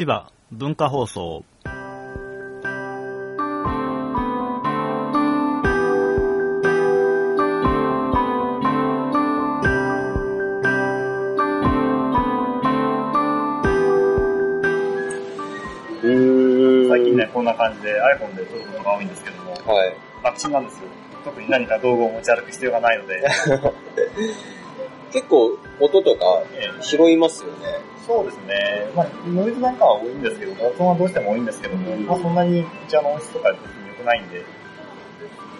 千葉文化放送。最近ね、こんな感じで iPhone で撮ることが多いんですけども、はい。楽ちんなんですよ。特に何か道具を持ち歩く必要がないので、結構、音とかええ拾いますよね。そうですね。まあ、ノイズなんかは多いんですけど、雑音はどうしても多いんですけども、まあそんなにうちはの音質とか別に良くないんで、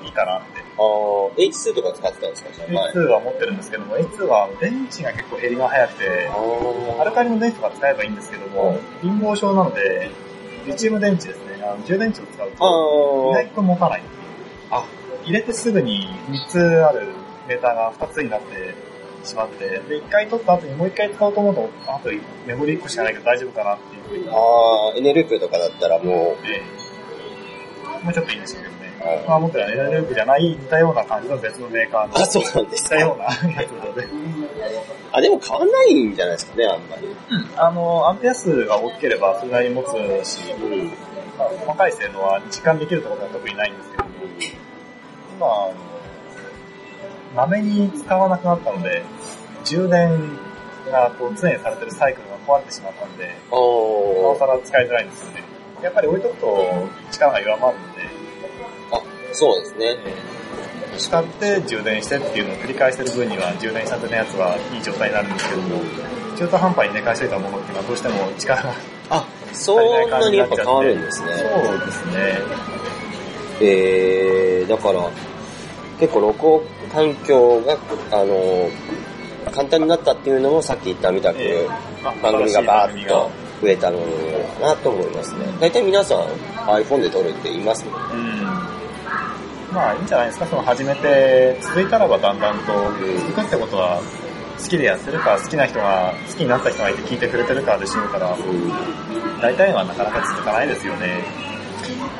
いいかなって。あー、H2 とか使ってたんですかじゃあ前。H2 は持ってるんですけども、H2 は電池が結構減りが早くて、アルカリの電池とか使えばいいんですけども、貧乏症なので、リチウム電池ですね、あの充電池を使うあと、意外ー。と持たない。あ、入れてすぐに3つあるメーターが2つになってしまって、で、1回取った後にもう1回使おうと思うと、あとメモリ1個しかないけど大丈夫かなっていうふうに、あー、エネループとかだったらもええもうちょっといいんですけどね。う、まあ、持ってるエネループじゃない似たような感じの別のメーカーの、あ、そうなんですか。似たようなやつなので、あ、でも変わんないんじゃないですかね、あんまり。あの、アンペア数が大きければそれなりに持つし、うん。まあ、細かい性能は実感できるところは特にないんですけども、今、あの、まめに使わなくなったので、充電がこう常にされてるサイクルが壊れてしまったんで、なおあさら使いづらいんですよね。やっぱり置いとくと力が弱まるんで、ー。あ、そうですね。使って充電してっていうのを繰り返してる分には充電したてのやつはいい状態になるんですけども、中途半端に寝かしてたものっていうのはどうしても力があ、そんなにやっぱ変わるんですね。そうですね。えー、だから、結構録音環境が、あの、簡単になったっていうのもさっき言ったみたく、ええまあ番組がバーッと増えたのかなと思いますね。大体皆さん iPhone で撮るって言いますね。うん。まあいいんじゃないですか、その始めて続いたらばだんだんと続くってことは好きでやってるか、好きな人が、好きになった人がいて聞いてくれてるからでしょうから、うん、大体はなかなか続かないですよね。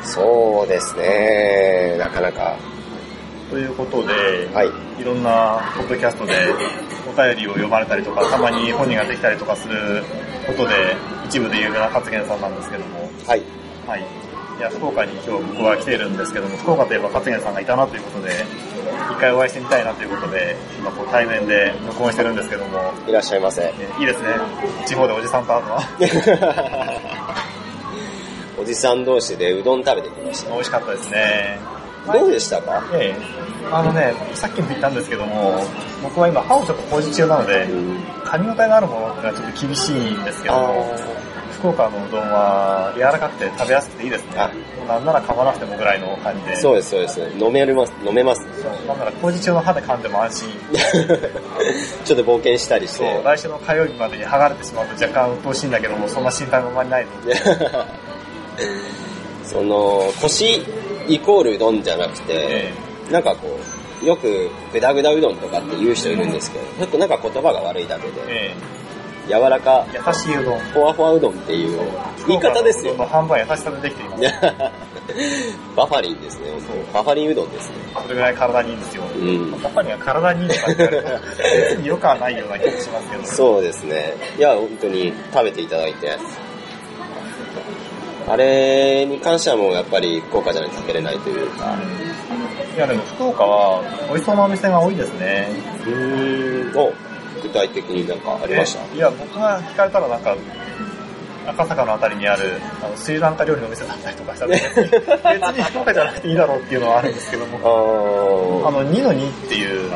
そうですね、なかなか。ということで、はい。いろんなポッドキャストでお便りを読まれたりとか、たまに本人ができたりとかすることで、一部で有名な勝元さんなんですけども、はい。はい。いや、福岡に今日僕は来ているんですけども、福岡といえば勝元さんがいたなということで、一回お会いしてみたいなということで、今こう対面で録音してるんですけども、いらっしゃいませ。えいいですね。地方でおじさんと会うのは おじさん同士でうどん食べてきました。美味しかったですね。どうでしたか？ええ。あのね、さっきも言ったんですけども、僕は今歯をちょっと工事中なので、うん。噛み応えのあるものってのはちょっと厳しいんですけども、福岡のうどんは柔らかくて食べやすくていいですねあ。なんなら噛まなくてもぐらいの感じで。そうです、そうです。飲めます、飲めます。そうなんなら工事中の歯で噛んでも安心。ちょっと冒険したりしそう、て。来週の火曜日までに剥がれてしまうと若干鬱陶しいんだけども、そんな心配もあまりないので。その、腰イコールうどんじゃなくてえ、なんかこう、よくグダグダうどんとかって言う人いるんですけど、よくなんか言葉が悪いだけで、え柔らか、え優しいうどん。ふわふわうどんっていう言い方ですよの半分は優しさでできています。バファリンですね、バファリンうどんですね。それぐらい体にいいんですよ。うん。やっぱり体にいいのかって言われると、別に良くはないような気がしますけど。そうですね。いや、本当に食べていただいて。あれに関してはもうやっぱり福岡じゃないと食べれないというか。いやでも福岡は美味しそうなお店が多いですね。うーん。お、具体的になんかありました？えいや、僕が聞かれたらなんか、赤坂のあたりにあるあのスリランカ料理のお店だったりとかしたら、別に別に福岡じゃなくていいだろうっていうのはあるんですけども、ああの、2の2っていう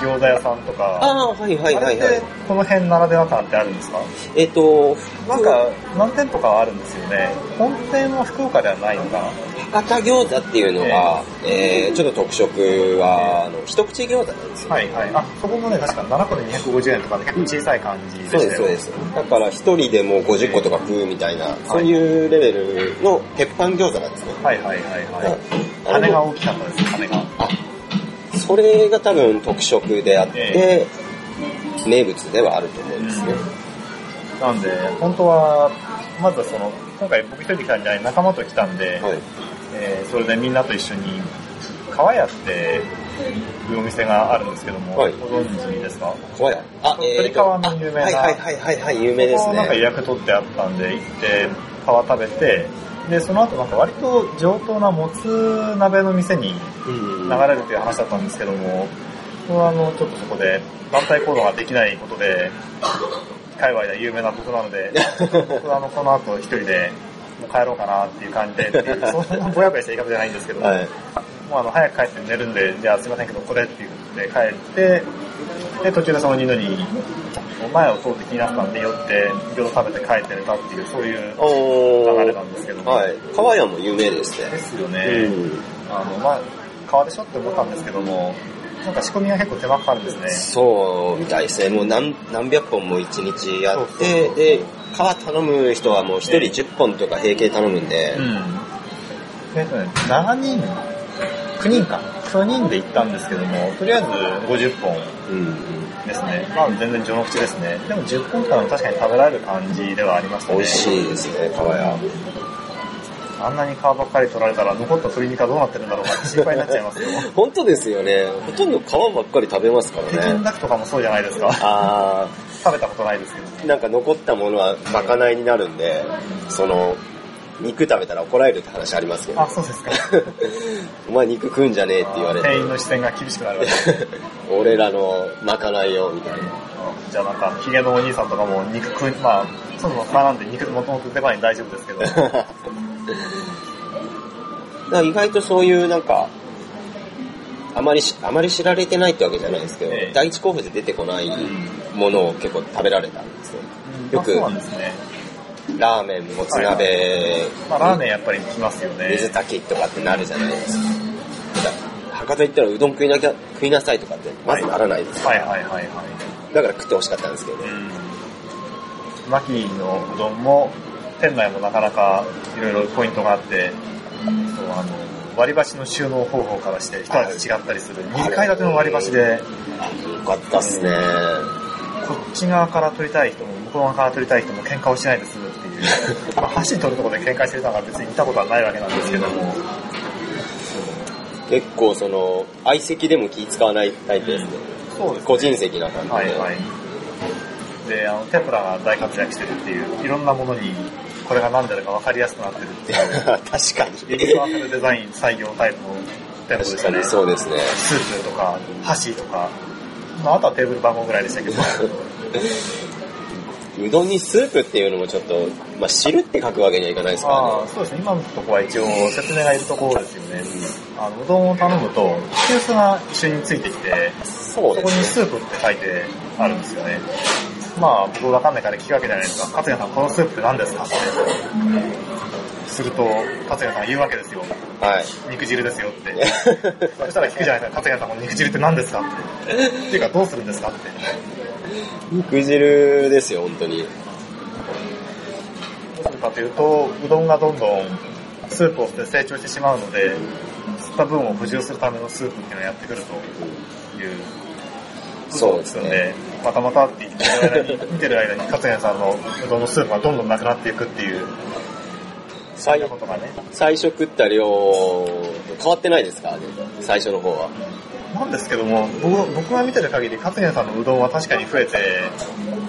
餃子屋さんとか、ああ、はいはいはいはい。この辺ならでは感ってあるんですか？えっ、と、なんか、何店舗かはあるんですよね。本店は福岡ではないのかな博多餃子っていうのが、えー、ちょっと特色は、あの、一口餃子なんですよ。はいはい。あ、そこもね、確か7個で250円とかで結構小さい感じでしたよ。そうです、そうです。だから一人でも50個とか食うみたいな、そういうレベルの鉄板餃子なんですね。はいはいはいはい。羽が大きかったです、羽が。あ、それが多分特色であって、え名物ではあると思うんですね。なんで、本当は、まずはその、今回僕一人で来たんじゃない仲間と来たんで、はい。えーそれでみんなと一緒に、川屋っていうお店があるんですけども、はいご存知ですか？怖い。あ、鳥川の有名なはいはいはいはいはい、有名ですここなんか予ね。約取ってあったんで、行って、皮食べて、で、その後なんか割と上等なもつ鍋の店にうん流れるという話だったんですけども、あの、ちょっとそこで団体行動ができないことで、界隈で有名なことなので、僕はあの、この後一人で、もう帰ろうかなっていう感じで、そんなぼやぼやした言い方じゃないんですけども、はい。もうあの、早く帰って寝るんで、じゃあすいませんけど、これっていうことで帰って、で、途中でその二度に、前を通って気になったんで寄って、餃子食べて帰って寝たっていう、そういうお流れなんですけども。はい。川屋も有名ですでね。すよね。うん。あの、まあ、川でしょって思ったんですけども、なんか仕込みが結構手間かかるんですね。そうみたいですね。もう何何百本も一日やって、で、皮頼む人はもう一人10本とか平気で頼むんで、うん。えっとね、7人、9人か。9人で行ったんですけども、とりあえず50本うん。ですね。まあ全然序の口ですね。でも10本からも確かに食べられる感じではありましたね。美味しいですね、川屋。あんなに皮ばっかり取られたら残った鶏肉はどうなってるんだろうか心配になっちゃいますよ。本当ですよね。ほとんど皮ばっかり食べますから北京ね。ダックとかもそうじゃないですか。あ食べたことないですけど。ー、なんか残ったものはまかないになるんで、その、肉食べたら怒られるって話ありますけどあ、。そうですか。お前肉食うんじゃねえって言われて店、員の視線が厳しくなるわけ。俺らのまかないよ、みたいな。じゃあなんか、ヒゲのお兄さんとかも肉食い、まあ、そもそもまなんで肉もともと出番に大丈夫ですけど。だ意外とそういうなんか、あまりし、あまり知られてないってわけじゃないですけど、ええ第一候補で出てこないものを結構食べられたんですよ。よく。ラーメン、もつ鍋、まあ、ラーメンやっぱり来ますよね。水炊きとかってなるじゃないですか。だ博多行ったらうどん食いなきゃ、食いなさいとかってまずならないです。はいはいはいはい。だから食ってほしかったんですけど。うん。マキのうどんも、店内もなかなかいろいろポイントがあって、そうあの割り箸の収納方法からして一味違ったりする。2階建ての割り箸で、よかったっすね。こっち側から取りたい人も、向こう側から取りたい人も喧嘩をしないでするっていう。まあ、箸取るところで喧嘩してるのが別に見たことはないわけなんですけども。結構その、相席でも気使わないタイプですね。そうです個人席な感じで。はいはい。で、あの、テンプラが大活躍してるっていう、いろんなものにこれが何であるか分かりやすくなってるっていう、確かに。ユニバーサルデザイン採用タイプの店舗でしたね。そうですね。スープとか、箸とか、まあ、あとはテーブル番号ぐらいでしたけど、うどんにスープっていうのもちょっと、まあ、汁って書くわけにはいかないですからあ。そうですね。今のところは一応説明がいるところですよね。あの、うどんを頼むと、急須が一緒についてきて、そうそこに。スープって書いてあるんですよね。まあ、僕わかんないから聞くわけじゃないですか。勝也さん、このスープって何ですかって。すると、勝也さんが言うわけですよ。はい。肉汁ですよって。そしたら聞くじゃないですか。勝也さんも肉汁って何ですかって。っていうか、どうするんですかって。肉汁ですよ、本当に。どうするかというと、うどんがどんどんスープを吸って成長してしまうので、吸った分を補充するためのスープっていうのをやってくるという。そうですね。またまたって言ってる間に、見てる間に勝也さんのうどんのスープがどんどんなくなっていくっていう、最いうことがね。最初食った量、変わってないですかね最初の方は。なんですけども、僕僕が見てる限り、勝也さんのうどんは確かに増えて、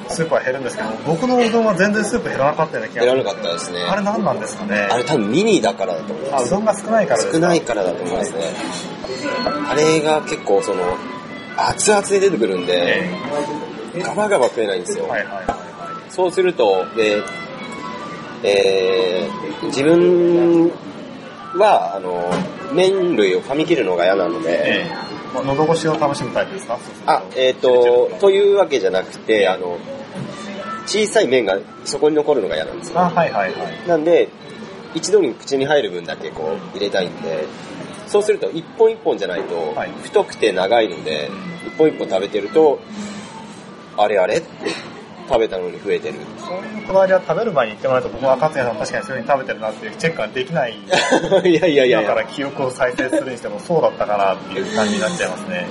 スープは減るんですけど、僕のうどんは全然スープ減らなかったような気が減らなかったですね。あれ何なんですかね？あれ多分ミニだからだと思いあ、ます。うどんが少ないからですか？少ないからだと思いますね。あれが結構その、熱々で出てくるんで、えガバガバ食えないんですよ。はいはいはいはそうすると、で、えー、自分は、あの、麺類を噛み切るのが嫌なのい。で、え喉越しを楽しむタイプですか？あ、えっ、と、というわけじゃなくて、あの、小さい麺がそこに残るのが嫌なんですよ。あ、はいはいはい。なんで、一度に口に入る分だけこう入れたいんで、そうすると一本一本じゃないとはい、太くて長いので、一本一本食べてると、あれあれって食べたのに増えてる。そういうこだわりは食べる前に言ってもらうと、僕は勝也さん確かにそういう風に食べてるなっていうチェックができない。いやいやいやいだからや。記憶を再生するにしてもそうだったかなっていう感じになっちゃいますね。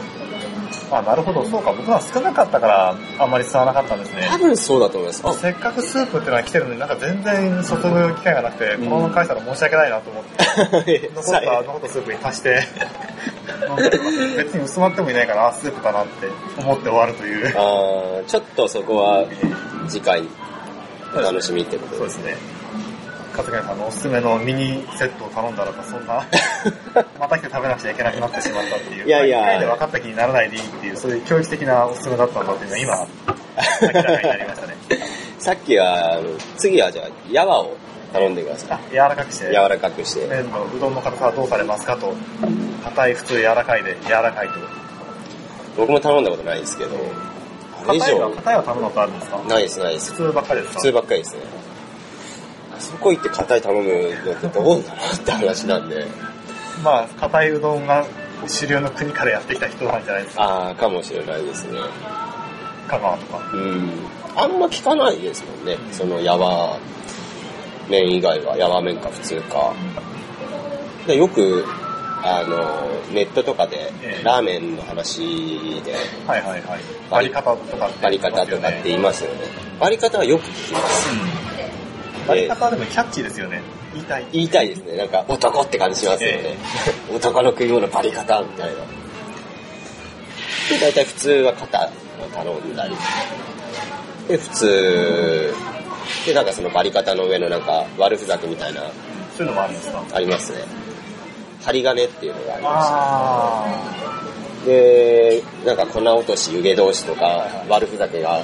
あ、なるほど、そうか。僕は少なかったから、あんまり伝わらなかったんですね多。分そうだと思います。あせっかくスープっていうのが来てるのになんか全然注ぐ機会がなくて、このまま返したら申し訳ないなと思って、残った、残ったスープに足して、別に薄まってもいないから、あ、スープかなって思って終わるという。あーちょっとそこは次回お楽しみってことで。そうですすね。勝谷さんのおすすめのミニセットを頼んだらば、そんな、また来て食べなくちゃいけなくなってしまったっていう。いやいや一回で分かった気にならないでいいっていう、そういう教育的なおすすめだったんだっていうのは 今、明らかになりましたね。さっきは、あの次はじゃあ、ヤワを頼んでくださあ、柔らかくしてい。柔、らかくして。麺のうどんの硬さはどうされますかと、硬い普通柔らかいで柔らかいと。僕も頼んだことないですけど、硬いは、上、硬いは頼むことあるんですか？ないですないです。普通ばっかりですか？普通ばっかりですね。あそこ行って硬い頼むのってどうなのって話なんで、まあ、硬いうどんが主流の国からやってきた人なんじゃないですか。ああ、かもしれないですね。香川とか。うん。あんま聞かないですもんね。そのやわ麺以外は、やわ麺か普通か。でよく、あの、ネットとかでええ、ラーメンの話で、はいはいはい。割り方とかって割り方とかって言いますよね。割り方はよく聞きます。うん割り方はでもキャッチーですよね。言いたい。言いたいですね。なんか、男って感じしますよね。男の食い物バリ方みたいな。で、大体普通は肩を頼んだり。で、普通、で、なんかそのバリ方の上のなんか悪ふざけみたいな、そういうのもあるんですか？ありますね。針金っていうのがありまあして。で、なんか粉落とし、湯気通しとか悪ふざけが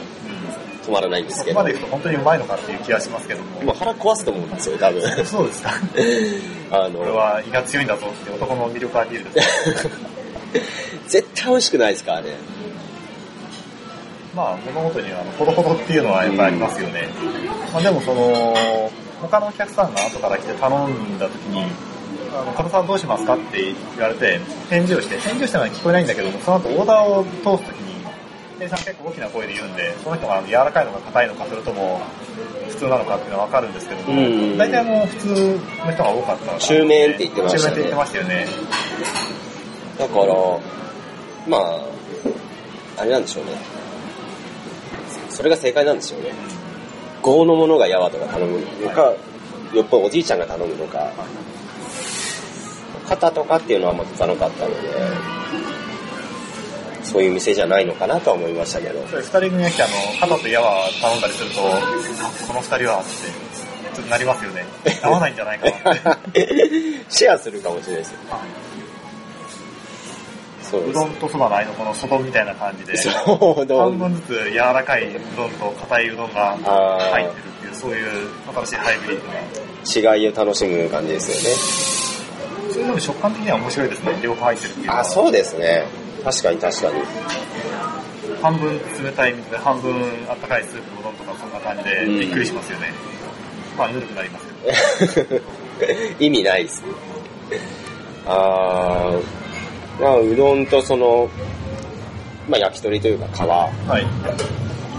止まらないんですけどそこま、でいくと本当にうまいのかっていう気がしますけども。もう腹壊すと思うんですよ、多分。そうですか。あこれの、は胃が強いんだぞって男の魅力アピールです。絶対美味しくないですからね。まあ、物事には、ほどほどっていうのはやっぱりありますよね。まあでもその、他のお客さんが後から来て頼んだ時に、あの、加藤さんどうしますかって言われて、返事をして、返事をしたのは聞こえないんだけども、その後オーダーを通す時に、店員さん結構大きな声で言うんで、その人が柔らかいのか硬いのか、それとも普通なのかっていうのはわかるんですけども、うん大体もう普通の人が多かったの中麺って言ってましたね中麺って言ってましたよね。だから、まあ、あれなんでしょうね。それが正解なんでしょうね。豪のものがやわとか頼むのか、よっぽどおじいちゃんが頼むのか、肩とかっていうのはあんま聞かなかったので、そういう店じゃないのかなとは思いましたけど。それ二人組が来て、あの、肩と矢は頼んだりすると、あこの二人はって、ちょっとなりますよね。合わないんじゃないかなって。シェアするかもしれないですよ。そうですうどんとそばの間のこの外みたいな感じで、半分ずつ柔らかいうどんと硬いうどんが入ってるっていう、そういう新しいハイブリッドな。違いを楽しむ感じですそれでも食感的には面白いですね。両方入ってるっていう。あ、そうですね。確かに確かに。半分冷たい水で、半分あったかいスープうどんとかそんな感じで、うんびっくりしますよね。まあ、ぬるくなりますけど。意味ないですね。あー、まあ、うどんとその、まあ、焼き鳥というかはい。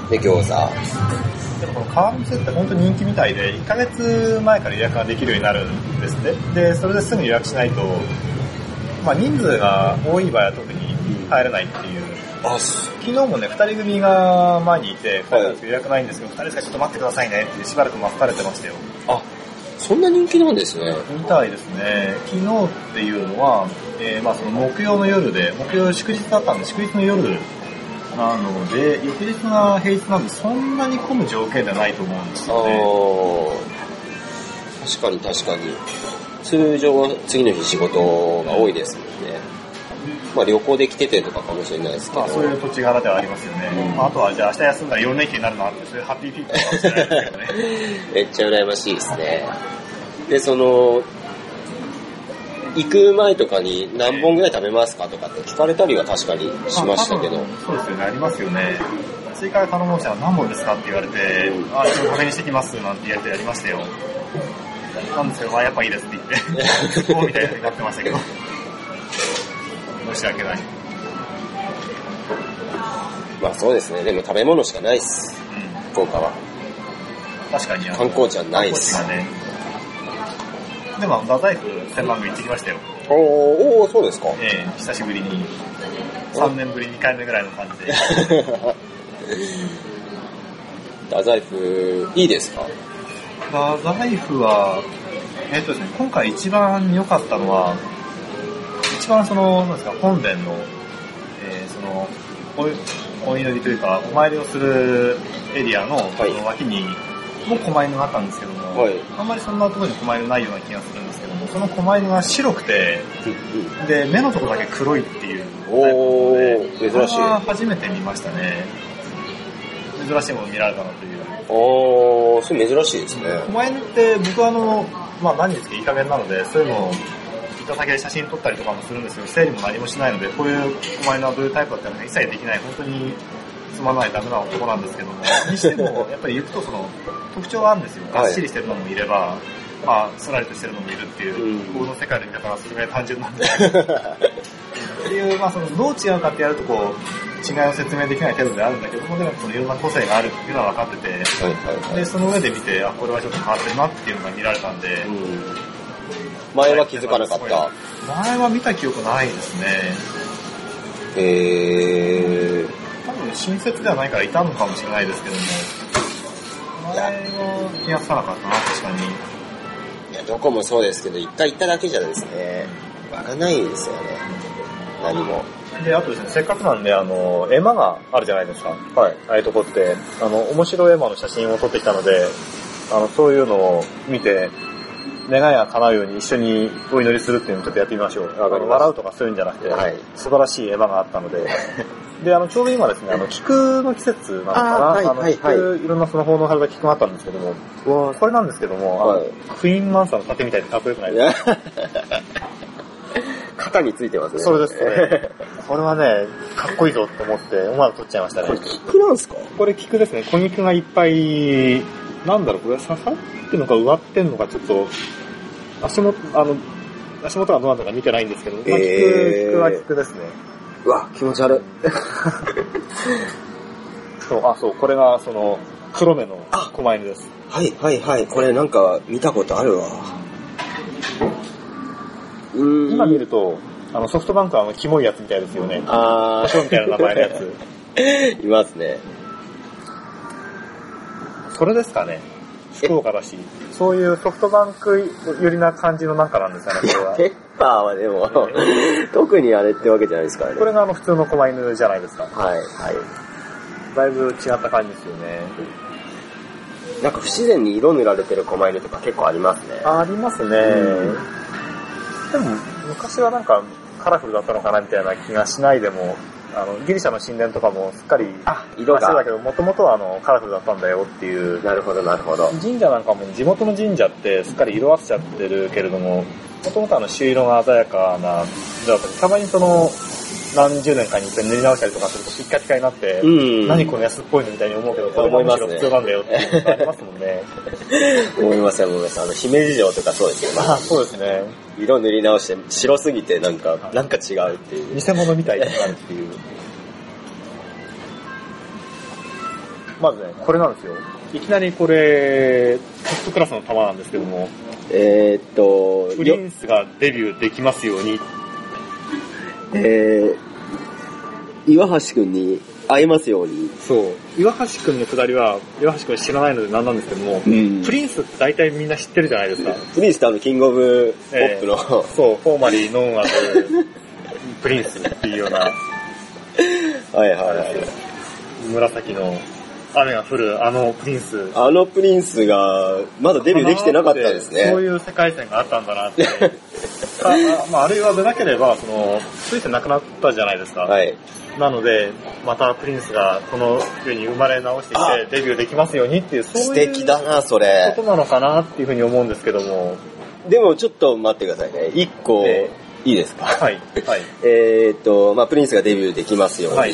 皮で餃子。でもこの川の店って本当に人気みたいで、1ヶ月前から予約ができるようになるんですって。で、それですぐ予約しないと、まあ人数が多い場合は特に入れないっていう。あ、昨日もね、2人組が前にいて、2人なんですけど予約ないんですけど、2人ですからちょっと待ってくださいねってしばらく待たれてましたよ。あ、そんな人気なんですね。みたいですね。昨日っていうのは、えーまあその木曜の夜で、木曜祝日だったんで、祝日の夜なので、翌日が平日なんで、そんなに混む条件ではないと思うんですあよね。ー、確かに確かに。通常は次の日仕事が多いですもんね。まあ旅行で来ててとかかもしれないですけど。まあそういう土地柄ではありますよね。うんまあ、あとはじゃあ明日休んだら4連休になるなって、そういうハッピーかもしれないですけどね。めっちゃ羨ましいですね。で、その、行く前とかに何本ぐらい食べますかとかって聞かれたりは確かにしましたけど。そうですよね、ありますよね。追加で頼もうしたら何本ですかって言われて、うんあ、ちょっと確認してきますなんてやりとやりましたよ。なんですけど、まあやっぱいいですって言って、こうみたいになってましたけど。申し訳ない。まあそうですね。でも食べ物しかないっす。うん。福岡は。確かに観光地はないっすね。でも、太宰府千万宮行ってきましたよ。おー、おーそうですか。ええ久しぶりに。3年ぶり2回目ぐらいの感じで。太宰府、いいですか？太宰府は、えっとですね、今回一番良かったのは、一番その、なんですか、本殿の、えーその、おお祈りというか、お参りをするエリアの,、の脇にも狛犬があったんですけども、はいあんまりそんなところに狛犬ないような気がするんですけども、その狛犬が白くて、で、目のところだけ黒いっていうタイプので珍しい初めて見ましたね。珍しいもの見られたなという。おー、それ珍しいですね。狛犬って僕はあの、まあ何につけいい加減なので、そういうのを板先で写真撮ったりとかもするんですけど、整理も何もしないので、こういう狛犬はどういうタイプだったのか一切できない、本当につまらないダメな男なんですけども、にしても、やっぱり行くとその特徴があるんですよ。はいがっしりしてるのもいれば、まあ、すらりとしてるのもいるっていう、うんこの世界で見方がすごい単純なんですけど、っていう、まあその、どう違うかってやるとこう、違いを説明できない程度であるんだけども、でもそのいろんな個性があるっていうのは分かってて、はいはいはい。で、その上で見て、あ、これはちょっと変わってるなっていうのが見られたんで、うん前は気づかなかった。前は見た記憶ないですね。えー、多分親切ではないからいたのかもしれないですけども、前は気がつかなかったな、確かに。いや、どこもそうですけど、一回行っただけじゃですね、わかんないですよね。何も。で、あとですね、せっかくなんで、あの、絵馬があるじゃないですか。はい。ああいうとこって、あの、面白い絵馬の写真を撮ってきたので、あの、そういうのを見て、願いが叶うように一緒にお祈りするっていうのをちょっとやってみましょう。笑うとかそういうんじゃなくて、はい。素晴らしい絵馬があったので、で、あの、ちょうど今ですね、あの、菊の季節なのかな？あーはいあの、はい菊、はい。ろんなその奉納された菊があったんですけども、わこれなんですけども、あのはい。クイーンマンサーの盾みたいでかっこよくないいですか？や。肩についてますね。それです、それ。これはね、かっこいいぞって思って、思わず撮っちゃいましたね。これ、菊なんすか？これ菊ですね。小肉がいっぱい、なんだろう、これ刺さってんのか植わってんのかちょっと、足元、あの、足元がどうなのか見てないんですけど、まあ、菊、えー菊は菊ですね。うわ、気持ち悪い。そう、あ、そう、これがその、黒目の狛犬です。はいはいはい。これなんか見たことあるわ。うーん。今見ると、あの、ソフトバンクはあの、キモいやつみたいですよね。あ胡椒みたいな名前のやつ。ー。いますね。それですかね。福岡だし。そういうソフトバンク寄りな感じのなんかなんですかね、これは。ペッパーはでも、特にあれってわけじゃないですからね。これがあの普通の狛犬じゃないですか。はいはい。だいぶ違った感じですよね。なんか不自然に色塗られてる狛犬とか結構ありますね。ありますね。うんでも、昔はなんかカラフルだったのかなみたいな気がしないでも、あの、ギリシャの神殿とかもすっかり、あ色がだけど、もともとはあの、カラフルだったんだよっていう。なるほどなるほど。神社なんかも地元の神社ってすっかり色あせちゃってるけれども、もともとあの朱色が鮮やかなたまにその、何十年かに一遍塗り直したりとかするとピッカピカになって、うん何この安っぽいのみたいに思うけど、これがむしろ普通なんだよっていうのがありますもんね。思います思います。あの、姫路城とかそうですよね。まあそうですね。色塗り直して白すぎてなんか、なんか違うっていう。偽物みたいになるっていう。まずね、これなんですよ。いきなりこれ、トップクラスの玉なんですけども、えー、っと、よプリンスがデビューできますように。えー、岩橋くんに会えますように。そう。岩橋くんのくだりは、岩橋くん知らないので何なんですけども、んプリンスって大体みんな知ってるじゃないですか。プリンスってあの、キングオブポップの、そう、 formerly known as プリンスっていうような、はいはいはい。紫の雨が降るあのプリンス。あのプリンスが、まだデビューできてなかったですね。そういう世界線があったんだなって。ああまあ、あるいはでなければ、その、ついてなくなったじゃないですか。はい。なので、またプリンスがこの世に生まれ直してきあて、デビューできますようにっていう、そう素いう敵だな、それこ。となのかなっていうふうに思うんですけども。でもちょっと待ってくださいね。一個、えいいですか？はい。はい。えーっと、まあプリンスがデビューできますように。はい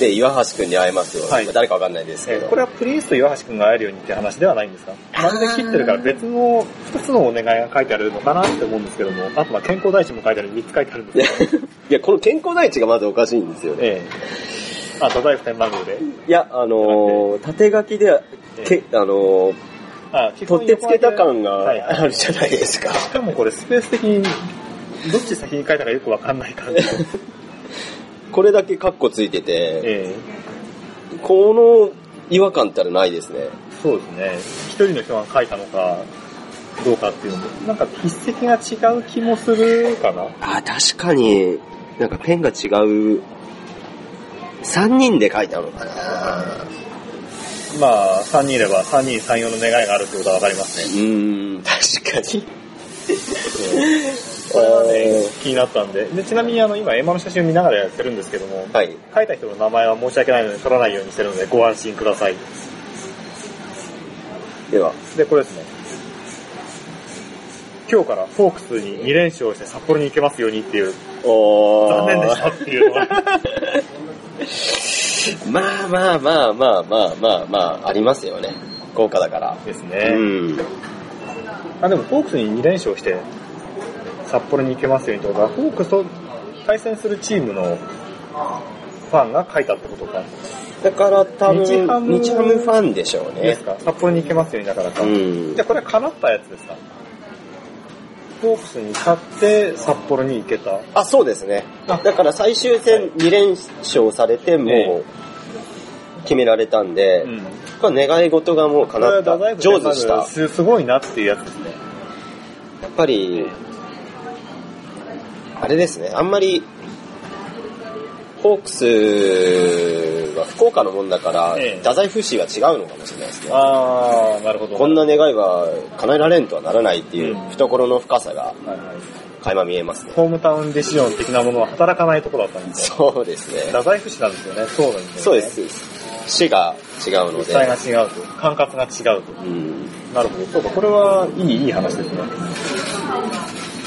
で、岩橋くんに会えますように。はいまあ誰かわかんないですけど。えーこれはプリンスと岩橋くんが会えるようにって話ではないんですか？まるで切ってるから別の二つのお願いが書いてあるのかなって思うんですけども、あとは健康第一も書いてある三つ書いてあるんですけど、いや、この健康第一がまずおかしいんですよね。ええあ、太宰府天満宮で？いや、あのー、縦書きで、けあのー、あ、基取ってつけた感があるじゃないですか。しかもこれスペース的に、どっち先に書いたかよくわかんない感じ。これだけカッコついてて、ええこの違和感ったらないですね。そうですね。一人の人が書いたのか、どうかっていうのも、なんか筆跡が違う気もするかなあ、確かに、なんかペンが違う。3人で書いたのかな。まあ、3人いれば3人3、4の願いがあるってことはわかりますね。うーん、確かに。これはね、気になったんで。でちなみにあの、今、エマの写真を見ながらやってるんですけども、はい。書いた人の名前は申し訳ないので取らないようにしてるのでご安心ください。では、で、これですね。今日からフォークスに2連勝して札幌に行けますようにっていう、お残念でしたっていうのが。まあまあまあまあまあまあまあ、ありますよね。豪華だから。ですうね。ん。あ、でもホークスに2連勝して札幌に行けますよってことは、ホークスと対戦するチームのファンが書いたってことか。だから多分、日ハム日ハムファンでしょうねです。か？札幌に行けますようにだからか。うんじゃあこれは叶ったやつですか？ホークスに勝って札幌に行けた。あ、そうですねあ。だから最終戦2連勝されて、もう、決められたんで、ん。これ願い事がもう叶った。成就した。すすごいなっていうやつですね。やっぱり、あれですね、あんまり、ホークスは福岡のもんだから、ええ太宰府市は違うのかもしれないですね。あー、なるほど。こんな願いは叶えられんとはならないっていううん懐の深さが。垣間見えますね。ホームタウンディシジョン的なものは働かないところだったんですよ。そうですね。太宰府市なんですよね。そうなんですよ、ね。そうです。市が違うの実態がで。違うと。管轄が違うと。うん。なるほど。そうか、これはいい、いい話ですね。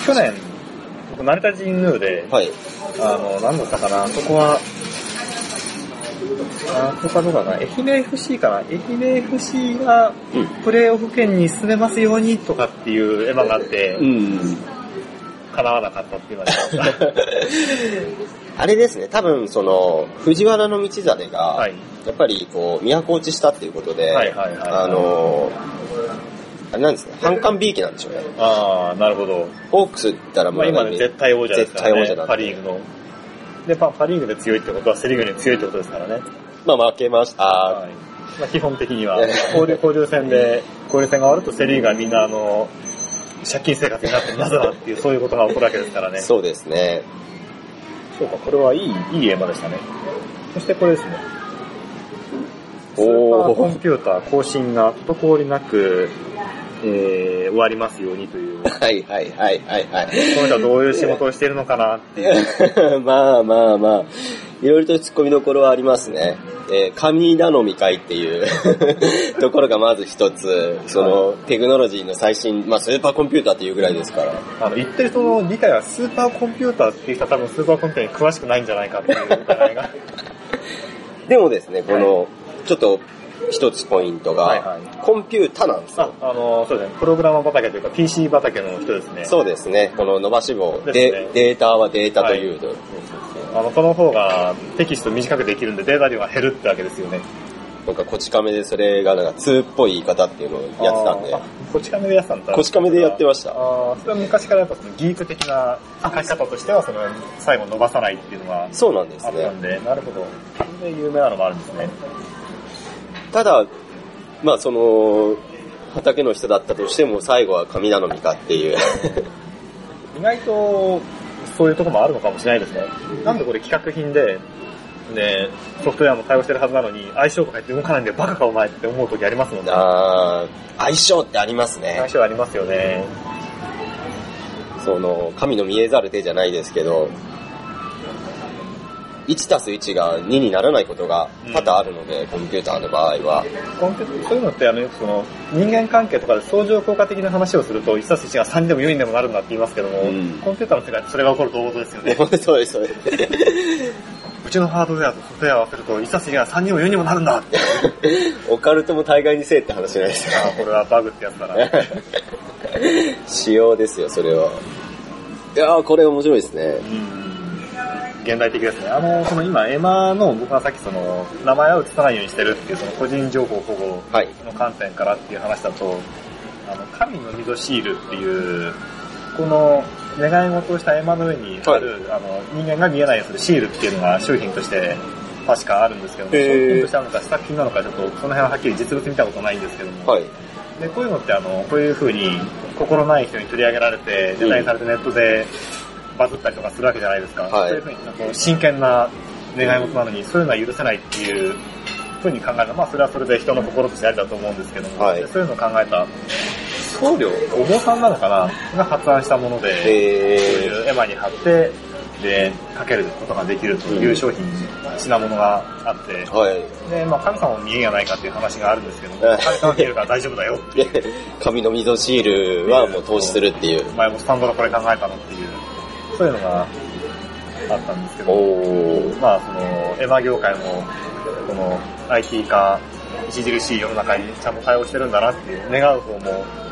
去年、僕、成田神宮で、はい。あの、なんだったかな、そこは、あそこはどうかな、愛媛 FC かな、愛媛 FC がうん。プレーオフ圏に進めますようにとかっていう絵馬があって、うん。叶わなかったっていうのがありました。あれですね、多分その、藤原道真が、はい。やっぱりこう、都落ちしたっていうことで、はいはいはいあのあれなんですね、反感 B 期なんでしょうね。ああ、なるほど。ホークスったらもうまあ今ね、絶対王者ですからね。絶対王者なんでパリーグの。で、パパリーグで強いってことはセリーグに強いってことですからね。まあ負けました。はい。まあ基本的には、交流、交流戦で、交流戦が終わるとセリーグがみんなあの、借金生活になってなぜだっていう、そういうことが起こるわけですからね。そうですね。そうか、これはいい、いい絵馬でしたね。そしてこれですね。スーパー。コンピューター更新が滞りなく、えー、終わりますようにという。はいはいはいはいはい。この人はどういう仕事をしているのかなっていう。まあまあまあ、いろいろと突っ込みどころはありますね。えー、神頼み会っていう ところがまず一つ、その、テクノロジーの最新、まあスーパーコンピューターっていうぐらいですから。あの、言ってる人の理解はスーパーコンピューターっていう人は多分スーパーコンピューターに詳しくないんじゃないかっていう疑いが。でもですね、この、ちょっと一つポイントが、はいはいコンピュータなんですよ。あ、あの、そうですね、プログラマー畑というか PC 畑の人ですね。そうですね、この伸ばし棒、でねデータはデータというと、あの、この方がテキスト短くできるんでデータ量が減るってわけですよね。なんかこち亀でそれがなんか2っぽい言い方っていうのをやってたんであ、こち亀でやってたんだ。こち亀でやってました。ああ、それは昔からやっぱそのギーク的な書き方としては、その最後伸ばさないっていうのがそうなんですねあったん。で、なるほど。それで有名なのもあるんですね。ただ、まあその、畑の人だったとしても最後は神頼みかっていう。意外とそういうところもあるのかもしれないですね。なんでこれ企画品で、ね、ソフトウェアも対応してるはずなのに、相性とか言って動かないんでバカかお前って思う時ありますもんね。あー相性ってありますね相。性ありますよね。その、神の見えざる手じゃないですけど、1たす1が2にならないことが多々あるので、コンピューターの場合は。コンピュータそういうのって、あの、その、人間関係とかで相乗効果的な話をすると、1たす1が3でも4にでもなるんだって言いますけども、うんコンピューターの世界ってそれが起こると大事ですよね。そうです、そうです。うちのハードウェアとソフトウェアを合わせると、1たす1が3にも4にもなるんだって。オカルトも大概にせえって話じゃないですか。あこれはバグってやつだな。仕様ですよ、それは。いやー、これ面白いですね。うん現代的ですね。あの、その今、エマの僕がさっきその、名前を映さないようにしてるっていうその個人情報保護はい。の観点からっていう話だと、あの、神の溝シールっていう、この願い事をしたエマの上にある、あの、人間が見えないようにするシールっていうのが商品として確かあるんですけども、商品としてあるのか試作品なのかちょっとその辺ははっきり実物見たことないんですけども、はい。で、こういうのってあの、こういう風に心ない人に取り上げられて、デザインされてネットでバズったりとかするわけじゃないですか。はいそういうふうにこう真剣な願い事なのに、そういうのは許せないっていうふうに考えるまあそれはそれで人の心としてありだと思うんですけども、はいでそういうのを考えた僧侶、お坊さんなのかな？が発案したもので、そうえいう絵馬に貼って、で、かけることができるという商品、品物があって、ー、はい。で、まあ神様も見えんやないかっていう話があるんですけども、は い神様見えるから大丈夫だよっていう。で、紙の溝シールはもう投資するっていう。前もスタンドのこれ考えたのっていう、そういうのがあったんですけど。まあその、エヴァ業界も、この IT 化、著しい世の中にちゃんと対応してるんだなっていう、願う方も、えー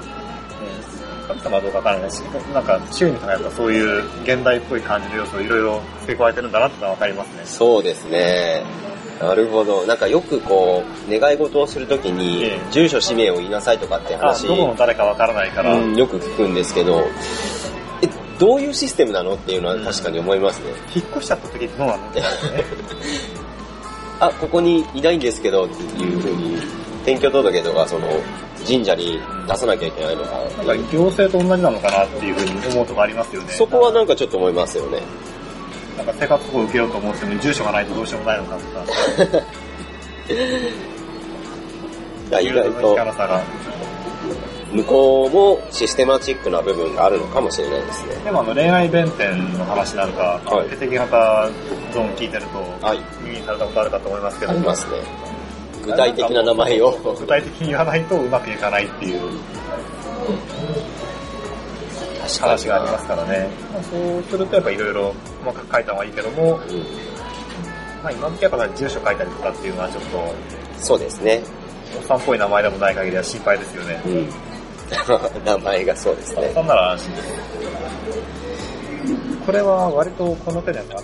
神様はどうかわからないし、なんか周囲に考えたらそういう現代っぽい感じの要素をいろいろ付け加えてるんだなってのはわかりますね。そうですね。なるほど。なんかよくこう、願い事をするときにええ、住所氏名を言いなさいとかってあ、話、どこの誰かわからないから、うんよく聞くんですけど、え、どういうシステムなのっていうのは確かに思いますね。引っ越しちゃった時ってどうなの？ってね。あ、ここにいないんですけどっていうふうに、転居届とかその、神社に出さなきゃいけないのか。なんか行政と同じなのかなっていうふうに思うとこありますよね。そこはなんかちょっと思いますよね。なんか生活保護受けようと思っても住所がないとどうしようもないのかとか、いや意外と力さが。向こうもシステマチックな部分があるのかもしれないですね。でもあの恋愛弁天の話なんか、はい血液型ゾーン聞いてると、はい耳にされたことあるかと思いますけどありますね。具体的な名前を。具体的に言わないとうまくいかないっていう話がありますからね。まあ、そうするとやっぱいろいろ細かく書いた方がいいけども、うんまあ今時やっぱ住所書いたりとかっていうのはちょっと、そうですね。おっさんっぽい名前でもない限りは心配ですよね。うん。名前がそうですねそ。んなら安心です。これは割とこの手でやった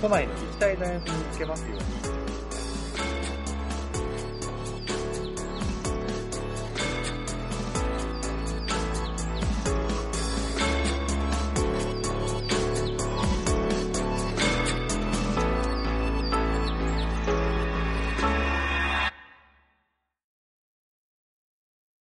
都内の行きたい大学に行けますように